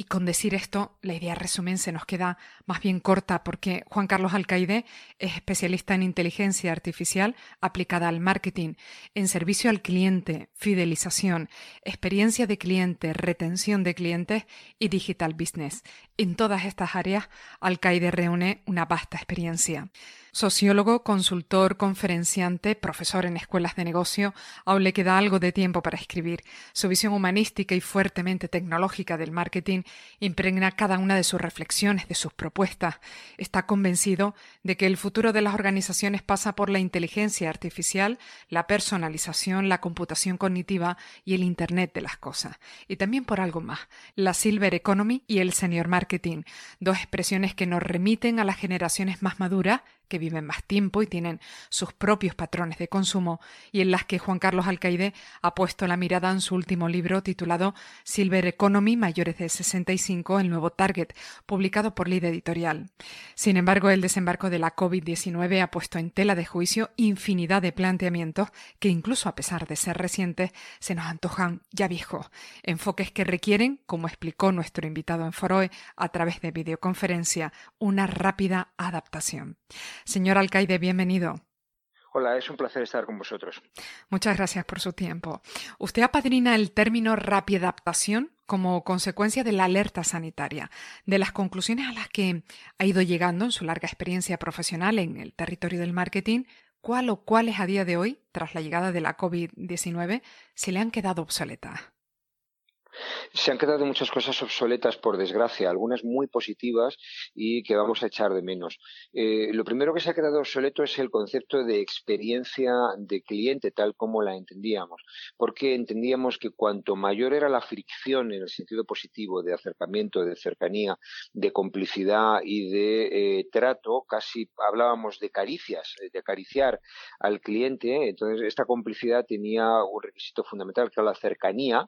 Y con decir esto, la idea resumen se nos queda más bien corta porque Juan Carlos Alcaide es especialista en inteligencia artificial aplicada al marketing, en servicio al cliente, fidelización, experiencia de cliente, retención de clientes y digital business. En todas estas áreas, Alcaide reúne una vasta experiencia. Sociólogo, consultor, conferenciante, profesor en escuelas de negocio, aún le queda algo de tiempo para escribir. Su visión humanística y fuertemente tecnológica del marketing impregna cada una de sus reflexiones, de sus propuestas. Está convencido de que el futuro de las organizaciones pasa por la inteligencia artificial, la personalización, la computación cognitiva y el Internet de las cosas. Y también por algo más, la Silver Economy y el Senior Marketing, dos expresiones que nos remiten a las generaciones más maduras que viven más tiempo y tienen sus propios patrones de consumo y en las que Juan Carlos Alcaide ha puesto la mirada en su último libro titulado Silver Economy Mayores de 65, el nuevo Target, publicado por Lid Editorial. Sin embargo, el desembarco de la COVID-19 ha puesto en tela de juicio infinidad de planteamientos que incluso a pesar de ser recientes se nos antojan ya viejos, enfoques que requieren, como explicó nuestro invitado en Foroe a través de videoconferencia, una rápida adaptación. Señor Alcaide, bienvenido. Hola, es un placer estar con vosotros. Muchas gracias por su tiempo. Usted apadrina el término rápida adaptación como consecuencia de la alerta sanitaria, de las conclusiones a las que ha ido llegando en su larga experiencia profesional en el territorio del marketing, cuál o cuáles a día de hoy, tras la llegada de la COVID-19, se le han quedado obsoletas. Se han quedado muchas cosas obsoletas, por desgracia, algunas muy positivas y que vamos a echar de menos. Eh, lo primero que se ha quedado obsoleto es el concepto de experiencia de cliente, tal como la entendíamos, porque entendíamos que cuanto mayor era la fricción en el sentido positivo de acercamiento, de cercanía, de complicidad y de eh, trato, casi hablábamos de caricias, eh, de acariciar al cliente, entonces esta complicidad tenía un requisito fundamental, que era la cercanía,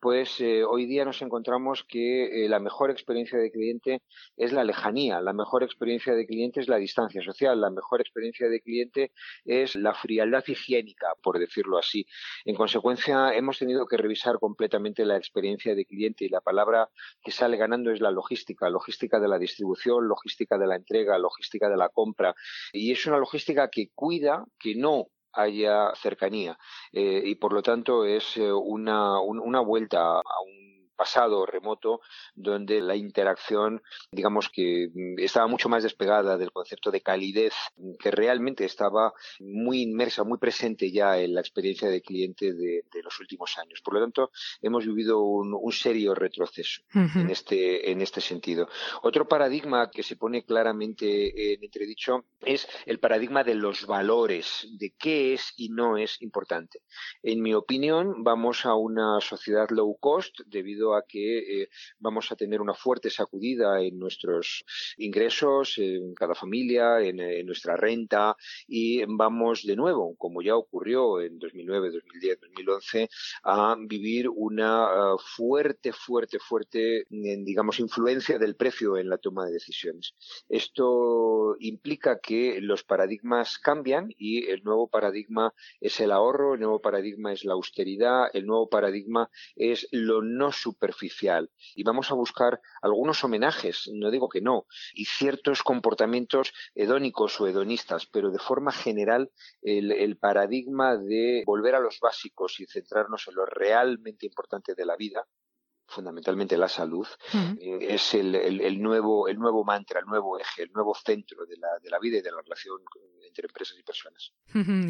pues hoy día nos encontramos que eh, la mejor experiencia de cliente es la lejanía, la mejor experiencia de cliente es la distancia social, la mejor experiencia de cliente es la frialdad higiénica, por decirlo así. En consecuencia, hemos tenido que revisar completamente la experiencia de cliente y la palabra que sale ganando es la logística, logística de la distribución, logística de la entrega, logística de la compra. Y es una logística que cuida que no haya cercanía eh, y por lo tanto es eh, una, una vuelta a un pasado remoto donde la interacción digamos que mm, estaba mucho más despegada del concepto de calidez que realmente estaba muy inmersa, muy presente ya en la experiencia de cliente de, los últimos años. Por lo tanto, hemos vivido un, serio retroceso en, este, en este sentido. Otro paradigma que se pone claramente en entredicho es el paradigma de los valores, de qué es y no es importante. En mi opinión, vamos a una sociedad low cost debido a que eh, vamos a tener una fuerte sacudida en nuestros ingresos, en cada familia, en, nuestra renta y vamos de nuevo, como ya ocurrió en 2009, 2010, 2011, a vivir una ah, fuerte, fuerte, fuerte, digamos, influencia del precio en la toma de decisiones. Esto implica que los paradigmas cambian y el nuevo paradigma es el ahorro, el nuevo paradigma es la austeridad, el nuevo paradigma es lo no superficial. Y vamos a buscar algunos homenajes, no digo que no, y ciertos comportamientos hedónicos o hedonistas, pero de forma general el, paradigma de volver a los básicos y centrarnos en lo realmente importante de la vida, fundamentalmente la salud, eh, es el, nuevo, el nuevo mantra, el nuevo eje, el nuevo centro de la, de la vida y de la relación entre empresas y personas.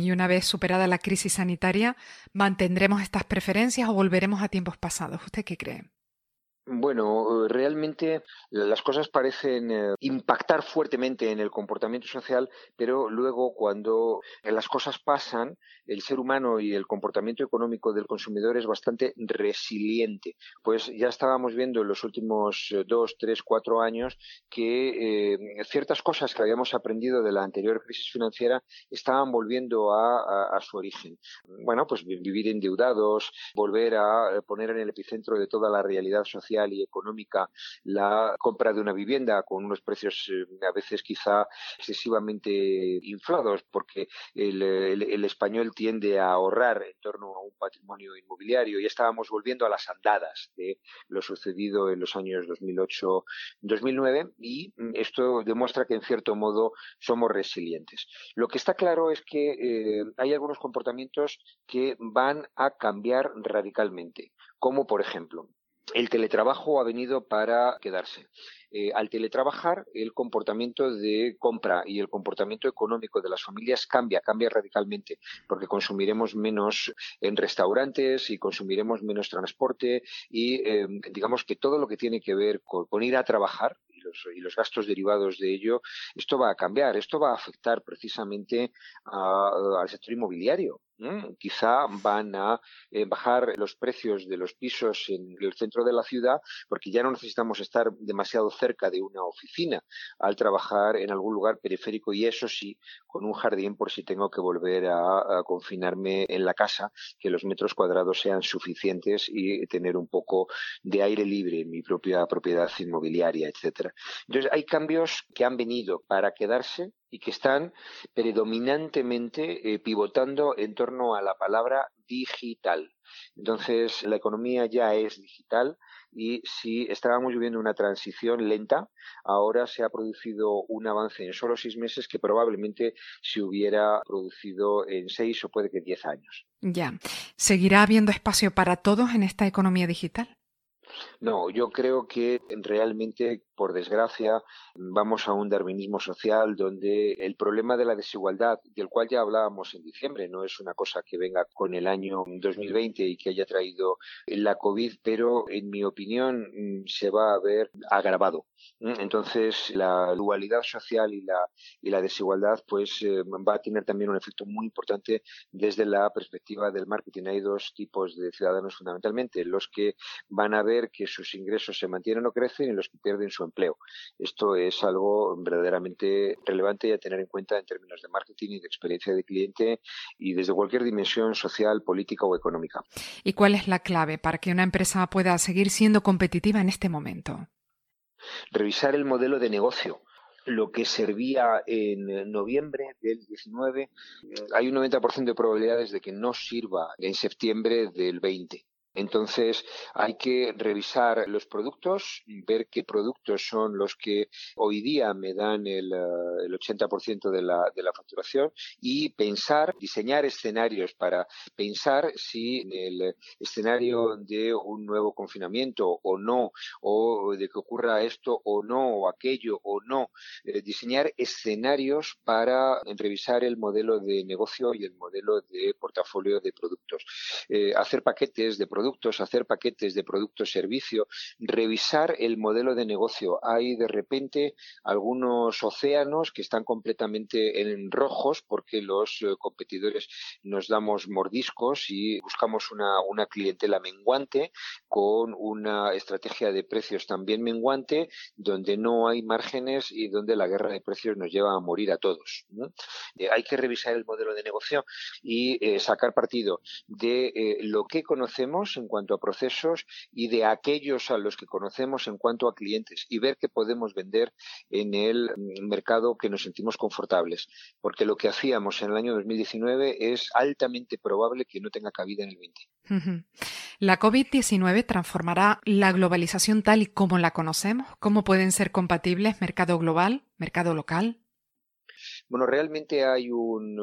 Y una vez superada la crisis sanitaria, ¿mantendremos estas preferencias o volveremos a tiempos pasados? ¿Usted qué cree? Bueno, realmente las cosas parecen eh, impactar fuertemente en el comportamiento social, pero luego cuando las cosas pasan, el ser humano y el comportamiento económico del consumidor es bastante resiliente. Pues ya estábamos viendo en los últimos eh, dos, tres, cuatro años que eh, ciertas cosas que habíamos aprendido de la anterior crisis financiera estaban volviendo a, a su origen. Bueno, pues vivir endeudados, volver a poner en el epicentro de toda la realidad social y económica la compra de una vivienda con unos precios eh, a veces quizá excesivamente inflados porque el, español tiende a ahorrar en torno a un patrimonio inmobiliario y estábamos volviendo a las andadas de lo sucedido en los años 2008-2009 y esto demuestra que en cierto modo somos resilientes. Lo que está claro es que eh, hay algunos comportamientos que van a cambiar radicalmente, como por ejemplo el teletrabajo ha venido para quedarse. Eh, al teletrabajar, el comportamiento de compra y el comportamiento económico de las familias cambia, cambia radicalmente, porque consumiremos menos en restaurantes y consumiremos menos transporte y eh, digamos que todo lo que tiene que ver con ir a trabajar y los, gastos derivados de ello, esto va a cambiar, esto va a afectar precisamente al sector inmobiliario. Quizá van a eh, bajar los precios de los pisos en el centro de la ciudad porque ya no necesitamos estar demasiado cerca de una oficina al trabajar en algún lugar periférico y eso sí, con un jardín por si tengo que volver a, confinarme en la casa, que los metros cuadrados sean suficientes y tener un poco de aire libre en mi propia propiedad inmobiliaria, etcétera. Entonces hay cambios que han venido para quedarse y que están predominantemente eh, pivotando en torno a la palabra digital. Entonces, la economía ya es digital y si estábamos viviendo una transición lenta, ahora se ha producido un avance en solo seis meses que probablemente se hubiera producido en seis o puede que diez años. Ya. ¿Seguirá habiendo espacio para todos en esta economía digital? No, yo creo que realmente, por desgracia, vamos a un darwinismo social donde el problema de la desigualdad, del cual ya hablábamos en diciembre, no es una cosa que venga con el año 2020 y que haya traído la COVID, pero en mi opinión mm, se va a ver agravado. Entonces, la dualidad social y la, y la desigualdad pues eh, va a tener también un efecto muy importante desde la perspectiva del marketing. Hay dos tipos de ciudadanos fundamentalmente, los que van a ver que sus ingresos se mantienen o crecen y los que pierden su empleo. Esto es algo verdaderamente relevante y a tener en cuenta en términos de marketing y de experiencia de cliente y desde cualquier dimensión social, política o económica. ¿Y cuál es la clave para que una empresa pueda seguir siendo competitiva en este momento? Revisar el modelo de negocio lo que servía en noviembre del 19, hay un 90% de probabilidades de que no sirva en septiembre del 20. Entonces hay que revisar los productos, ver qué productos son los que hoy día me dan el, eh, el 80% de la, de la facturación y pensar, diseñar escenarios para pensar si en el escenario de un nuevo confinamiento o no, o de que ocurra esto o no, o aquello o no, eh, diseñar escenarios para revisar el modelo de negocio y el modelo de portafolio de productos. Eh, hacer paquetes de productos productos, hacer paquetes de producto-servicio, revisar el modelo de negocio. Hay de repente algunos océanos que están completamente en rojos porque los eh, competidores nos damos mordiscos y buscamos una, una clientela menguante con una estrategia de precios también menguante donde no hay márgenes y donde la guerra de precios nos lleva a morir a todos. Eh, hay que revisar el modelo de negocio y eh, sacar partido de lo que conocemos en cuanto a procesos y de aquellos a los que conocemos en cuanto a clientes y ver qué podemos vender en el mercado que nos sentimos confortables. Porque lo que hacíamos en el año 2019 es altamente probable que no tenga cabida en el 20. ¿La COVID-19 transformará la globalización tal y como la conocemos? ¿Cómo pueden ser compatibles mercado global, mercado local? Bueno, realmente hay un,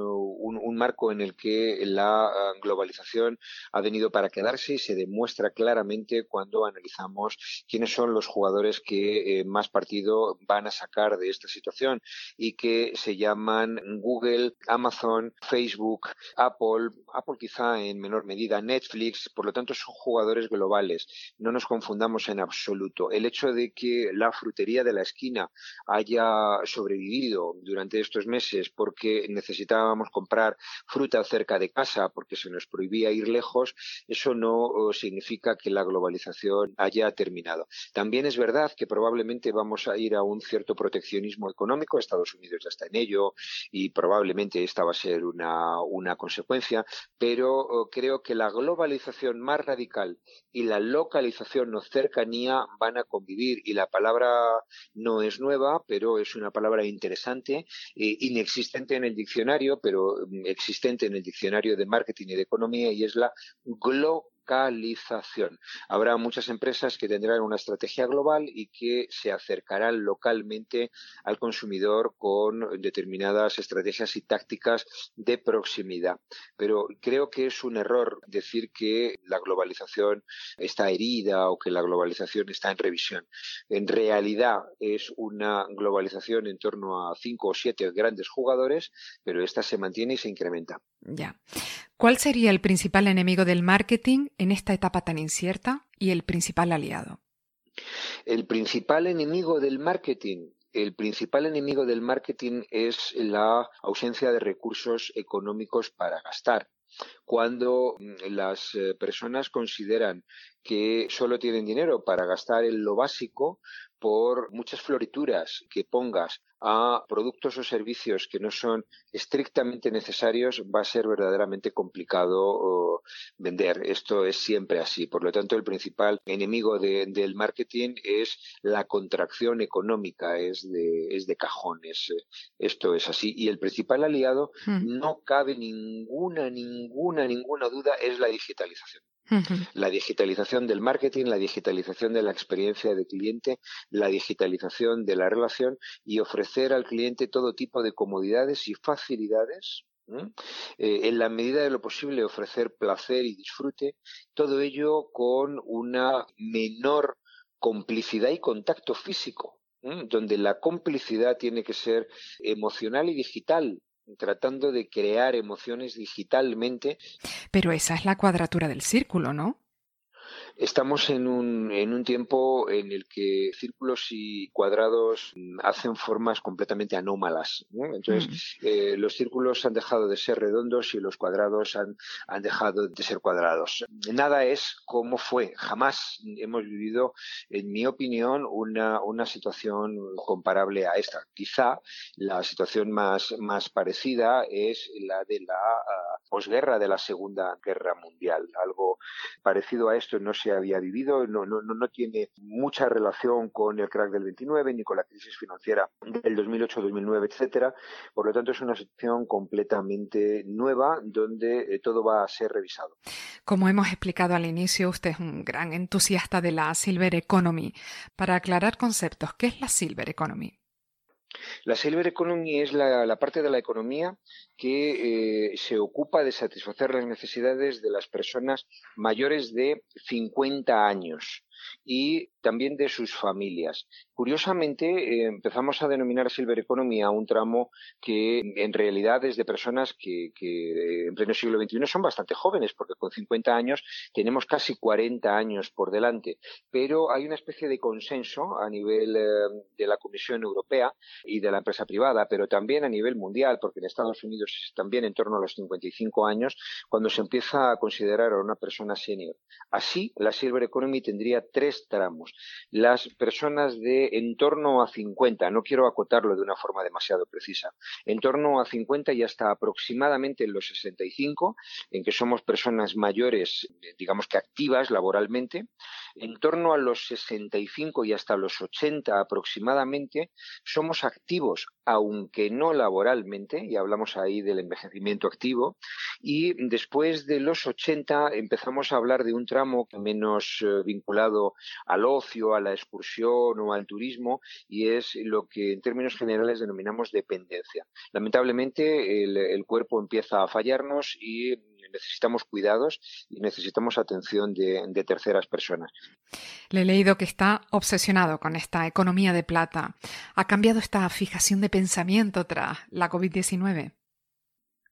marco en el que la ah, globalización ha venido para quedarse y se demuestra claramente cuando analizamos quiénes son los jugadores que eh, más partido van a sacar de esta situación y que se llaman Google, Amazon, Facebook, Apple, Apple quizá en menor medida, Netflix, por lo tanto son jugadores globales. No nos confundamos en absoluto. El hecho de que la frutería de la esquina haya sobrevivido durante estos meses porque necesitábamos comprar fruta cerca de casa porque se nos prohibía ir lejos, eso no significa que la globalización haya terminado. También es verdad que probablemente vamos a ir a un cierto proteccionismo económico. Estados Unidos ya está en ello y probablemente esta va a ser una, una consecuencia, pero creo que la globalización más radical y la localización o cercanía van a convivir y la palabra no es nueva, pero es una palabra interesante, eh, inexistente en el diccionario, pero mm, existente en el diccionario de marketing y de economía y es la globalización localización. Habrá muchas empresas que tendrán una estrategia global y que se acercarán localmente al consumidor con determinadas estrategias y tácticas de proximidad. Pero creo que es un error decir que la globalización está herida o que la globalización está en revisión. En realidad es una globalización en torno a cinco o siete grandes jugadores, pero esta se mantiene y se incrementa. Ya. ¿Cuál sería el principal enemigo del marketing en esta etapa tan incierta y el principal aliado? El principal enemigo del marketing el principal enemigo del marketing es la ausencia de recursos económicos para gastar. Cuando mm, las eh, personas consideran que solo tienen dinero para gastar en lo básico, por muchas florituras que pongas a productos o servicios que no son estrictamente necesarios, va a ser verdaderamente complicado vender. Esto es siempre así. Por lo tanto, el principal enemigo del marketing es la contracción económica, es de, es de cajones. Esto es así. Y el principal aliado, hmm. no cabe ninguna, ninguna, ninguna duda, es la digitalización. La digitalización del marketing, la digitalización de la experiencia de cliente, la digitalización de la relación y ofrecer al cliente todo tipo de comodidades y facilidades eh, en la medida de lo posible ofrecer placer y disfrute, todo ello con una menor complicidad y contacto físico, donde la complicidad tiene que ser emocional y digital, tratando de crear emociones digitalmente. Pero esa es la cuadratura del círculo, ¿no? Estamos en un, en un tiempo en el que círculos y cuadrados hacen formas completamente anómalas. Entonces, mm. eh, los círculos han dejado de ser redondos y los cuadrados han, han dejado de ser cuadrados. Nada es como fue. Jamás hemos vivido, en mi opinión, una, una situación comparable a esta. Quizá la situación más, más parecida es la de la uh, posguerra de la Segunda Guerra Mundial. Algo parecido a esto no se había vivido, no, no, no tiene mucha relación con el crack del 29 ni con la crisis financiera del 2008-2009, etcétera. Por lo tanto, es una situación completamente nueva donde eh, todo va a ser revisado. Como hemos explicado al inicio, usted es un gran entusiasta de la Silver Economy. Para aclarar conceptos, ¿qué es la Silver Economy? La Silver Economy es la, parte de la economía que eh, se ocupa de satisfacer las necesidades de las personas mayores de 50 años y también de sus familias. Curiosamente, eh, empezamos a denominar Silver Economy a un tramo que en realidad es de personas que, en pleno siglo XXI son bastante jóvenes, porque con 50 años tenemos casi 40 años por delante. Pero hay una especie de consenso a nivel eh, de la Comisión Europea y de la empresa privada, pero también a nivel mundial, porque en Estados Unidos es también en torno a los 55 años, cuando se empieza a considerar a una persona senior. Así, la Silver Economy tendría tres tramos. Las personas de en torno a 50, no quiero acotarlo de una forma demasiado precisa, en torno a 50 y hasta aproximadamente en los 65, en que somos personas mayores, digamos que activas laboralmente, en torno a los 65 y hasta los 80 aproximadamente, somos activos, aunque no laboralmente, y hablamos ahí del envejecimiento activo, y después de los 80 empezamos a hablar de un tramo menos eh, vinculado al ocio, a la excursión o al turismo y es lo que en términos generales denominamos dependencia. Lamentablemente el, cuerpo empieza a fallarnos y necesitamos cuidados y necesitamos atención de, de, terceras personas. Le he leído que está obsesionado con esta economía de plata. ¿Ha cambiado esta fijación de pensamiento tras la COVID-19?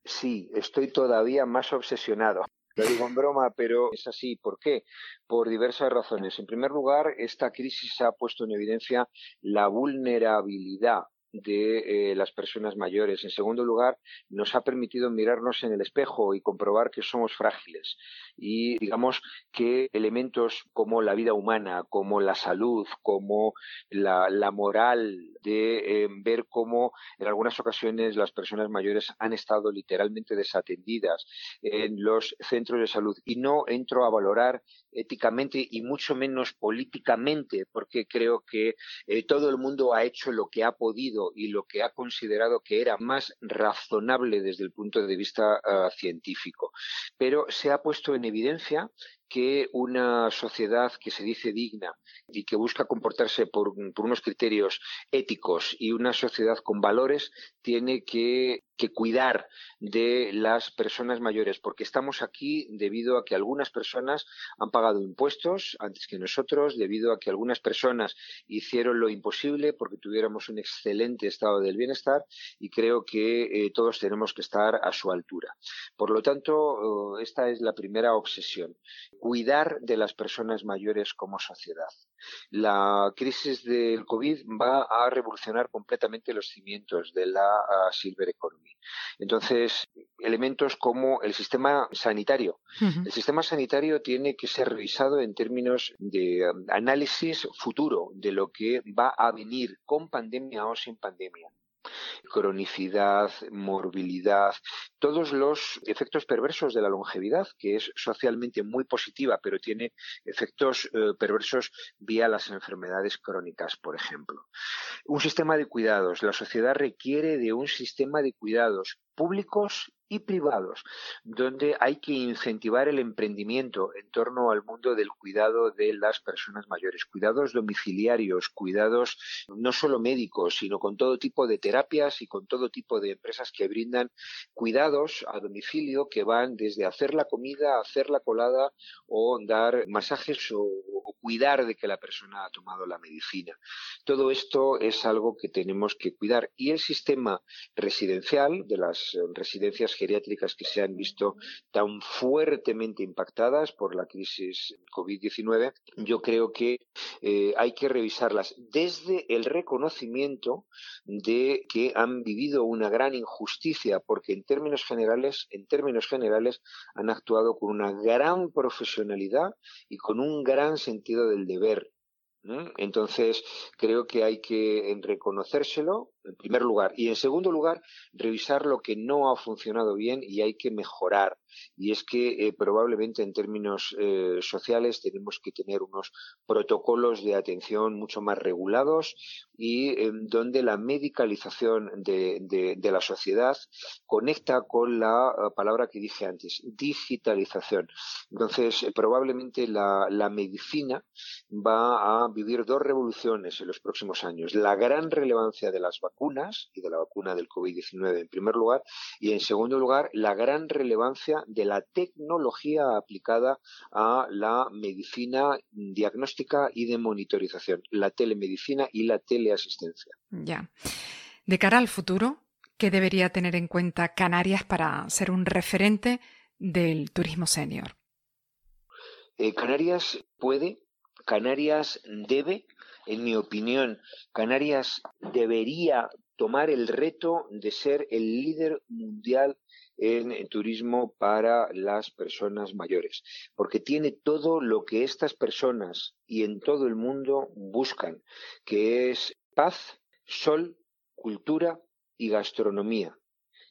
Sí, estoy todavía más obsesionado. Lo digo en broma, pero es así. ¿Por qué? Por diversas razones. En primer lugar, esta crisis ha puesto en evidencia la vulnerabilidad de eh, las personas mayores. En segundo lugar, nos ha permitido mirarnos en el espejo y comprobar que somos frágiles. Y digamos que elementos como la vida humana, como la salud, como la, moral de eh, ver cómo en algunas ocasiones las personas mayores han estado literalmente desatendidas en los centros de salud. Y no entro a valorar éticamente y mucho menos políticamente, porque creo que eh, todo el mundo ha hecho lo que ha podido y lo que ha considerado que era más razonable desde el punto de vista ah, científico. Pero se ha puesto en evidencia que una sociedad que se dice digna y que busca comportarse por, unos criterios éticos y una sociedad con valores tiene que, cuidar de las personas mayores, porque estamos aquí debido a que algunas personas han pagado impuestos antes que nosotros, debido a que algunas personas hicieron lo imposible porque tuviéramos un excelente estado del bienestar y creo que eh, todos tenemos que estar a su altura. Por lo tanto, oh, esta es la primera obsesión cuidar de las personas mayores como sociedad. La crisis del COVID va a revolucionar completamente los cimientos de la ah, silver economy. Entonces, elementos como el sistema sanitario. El sistema sanitario tiene que ser revisado en términos de um, análisis futuro de lo que va a venir con pandemia o sin pandemia cronicidad, morbilidad, todos los efectos perversos de la longevidad, que es socialmente muy positiva, pero tiene efectos eh, perversos vía las enfermedades crónicas, por ejemplo. Un sistema de cuidados. La sociedad requiere de un sistema de cuidados públicos y privados, donde hay que incentivar el emprendimiento en torno al mundo del cuidado de las personas mayores, cuidados domiciliarios, cuidados no solo médicos, sino con todo tipo de terapias y con todo tipo de empresas que brindan cuidados a domicilio que van desde hacer la comida, hacer la colada o dar masajes o, cuidar de que la persona ha tomado la medicina. Todo esto es algo que tenemos que cuidar y el sistema residencial de las residencias geriátricas que se han visto tan fuertemente impactadas por la crisis COVID-19, yo creo que eh, hay que revisarlas desde el reconocimiento de que han vivido una gran injusticia, porque en términos generales, en términos generales, han actuado con una gran profesionalidad y con un gran sentido del deber. Entonces, creo que hay que reconocérselo, en primer lugar. Y en segundo lugar, revisar lo que no ha funcionado bien y hay que mejorar. Y es que eh, probablemente en términos eh, sociales tenemos que tener unos protocolos de atención mucho más regulados y eh, donde la medicalización de, de, la sociedad conecta con la palabra que dije antes, digitalización. Entonces, probablemente la, la medicina va a vivir dos revoluciones en los próximos años. La gran relevancia de las vacunas vacunas y de la vacuna del COVID-19 en primer lugar y en segundo lugar la gran relevancia de la tecnología aplicada a la medicina diagnóstica y de monitorización, la telemedicina y la teleasistencia. Ya. De cara al futuro, ¿qué debería tener en cuenta Canarias para ser un referente del turismo senior? Eh, Canarias puede, Canarias debe en mi opinión, Canarias debería tomar el reto de ser el líder mundial en, turismo para las personas mayores, porque tiene todo lo que estas personas y en todo el mundo buscan, que es paz, sol, cultura y gastronomía.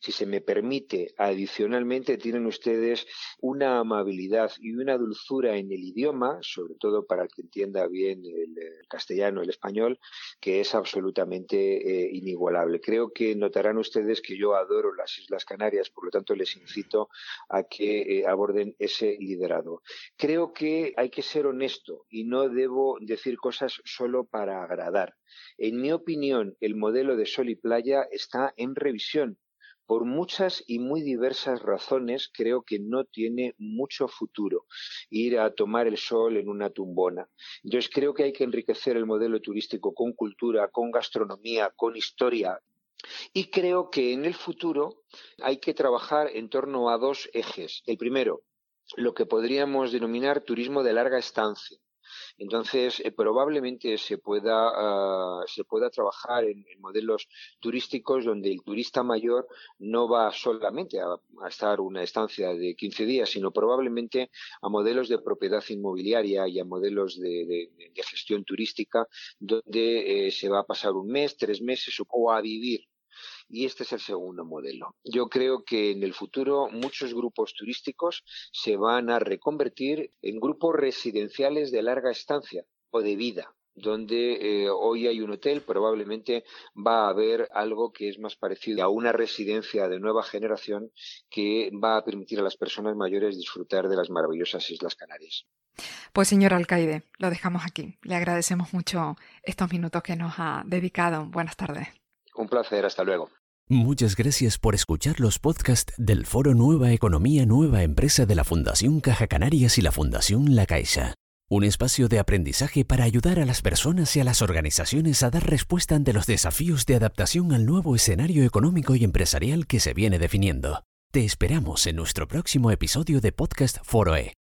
Si se me permite, adicionalmente tienen ustedes una amabilidad y una dulzura en el idioma, sobre todo para el que entienda bien el, castellano, el español, que es absolutamente eh, inigualable. Creo que notarán ustedes que yo adoro las Islas Canarias, por lo tanto les incito a que eh, aborden ese liderado. Creo que hay que ser honesto y no debo decir cosas solo para agradar. En mi opinión, el modelo de sol y playa está en revisión por muchas y muy diversas razones, creo que no tiene mucho futuro ir a tomar el sol en una tumbona. Entonces creo que hay que enriquecer el modelo turístico con cultura, con gastronomía, con historia. Y creo que en el futuro hay que trabajar en torno a dos ejes. El primero, lo que podríamos denominar turismo de larga estancia entonces, eh, probablemente se pueda, ah, se pueda trabajar en, modelos turísticos donde el turista mayor no va solamente a, estar una estancia de 15 días, sino probablemente a modelos de propiedad inmobiliaria y a modelos de, gestión turística donde eh, se va a pasar un mes, tres meses o a vivir y este es el segundo modelo. Yo creo que en el futuro muchos grupos turísticos se van a reconvertir en grupos residenciales de larga estancia o de vida donde eh, hoy hay un hotel, probablemente va a haber algo que es más parecido a una residencia de nueva generación que va a permitir a las personas mayores disfrutar de las maravillosas Islas Canarias. Pues señor alcaide, lo dejamos aquí. Le agradecemos mucho estos minutos que nos ha dedicado. Buenas tardes. Un placer, hasta luego. Muchas gracias por escuchar los podcasts del Foro Nueva Economía Nueva Empresa de la Fundación Caja Canarias y la Fundación La Caixa. Un espacio de aprendizaje para ayudar a las personas y a las organizaciones a dar respuesta ante los desafíos de adaptación al nuevo escenario económico y empresarial que se viene definiendo. Te esperamos en nuestro próximo episodio de Podcast Foroe.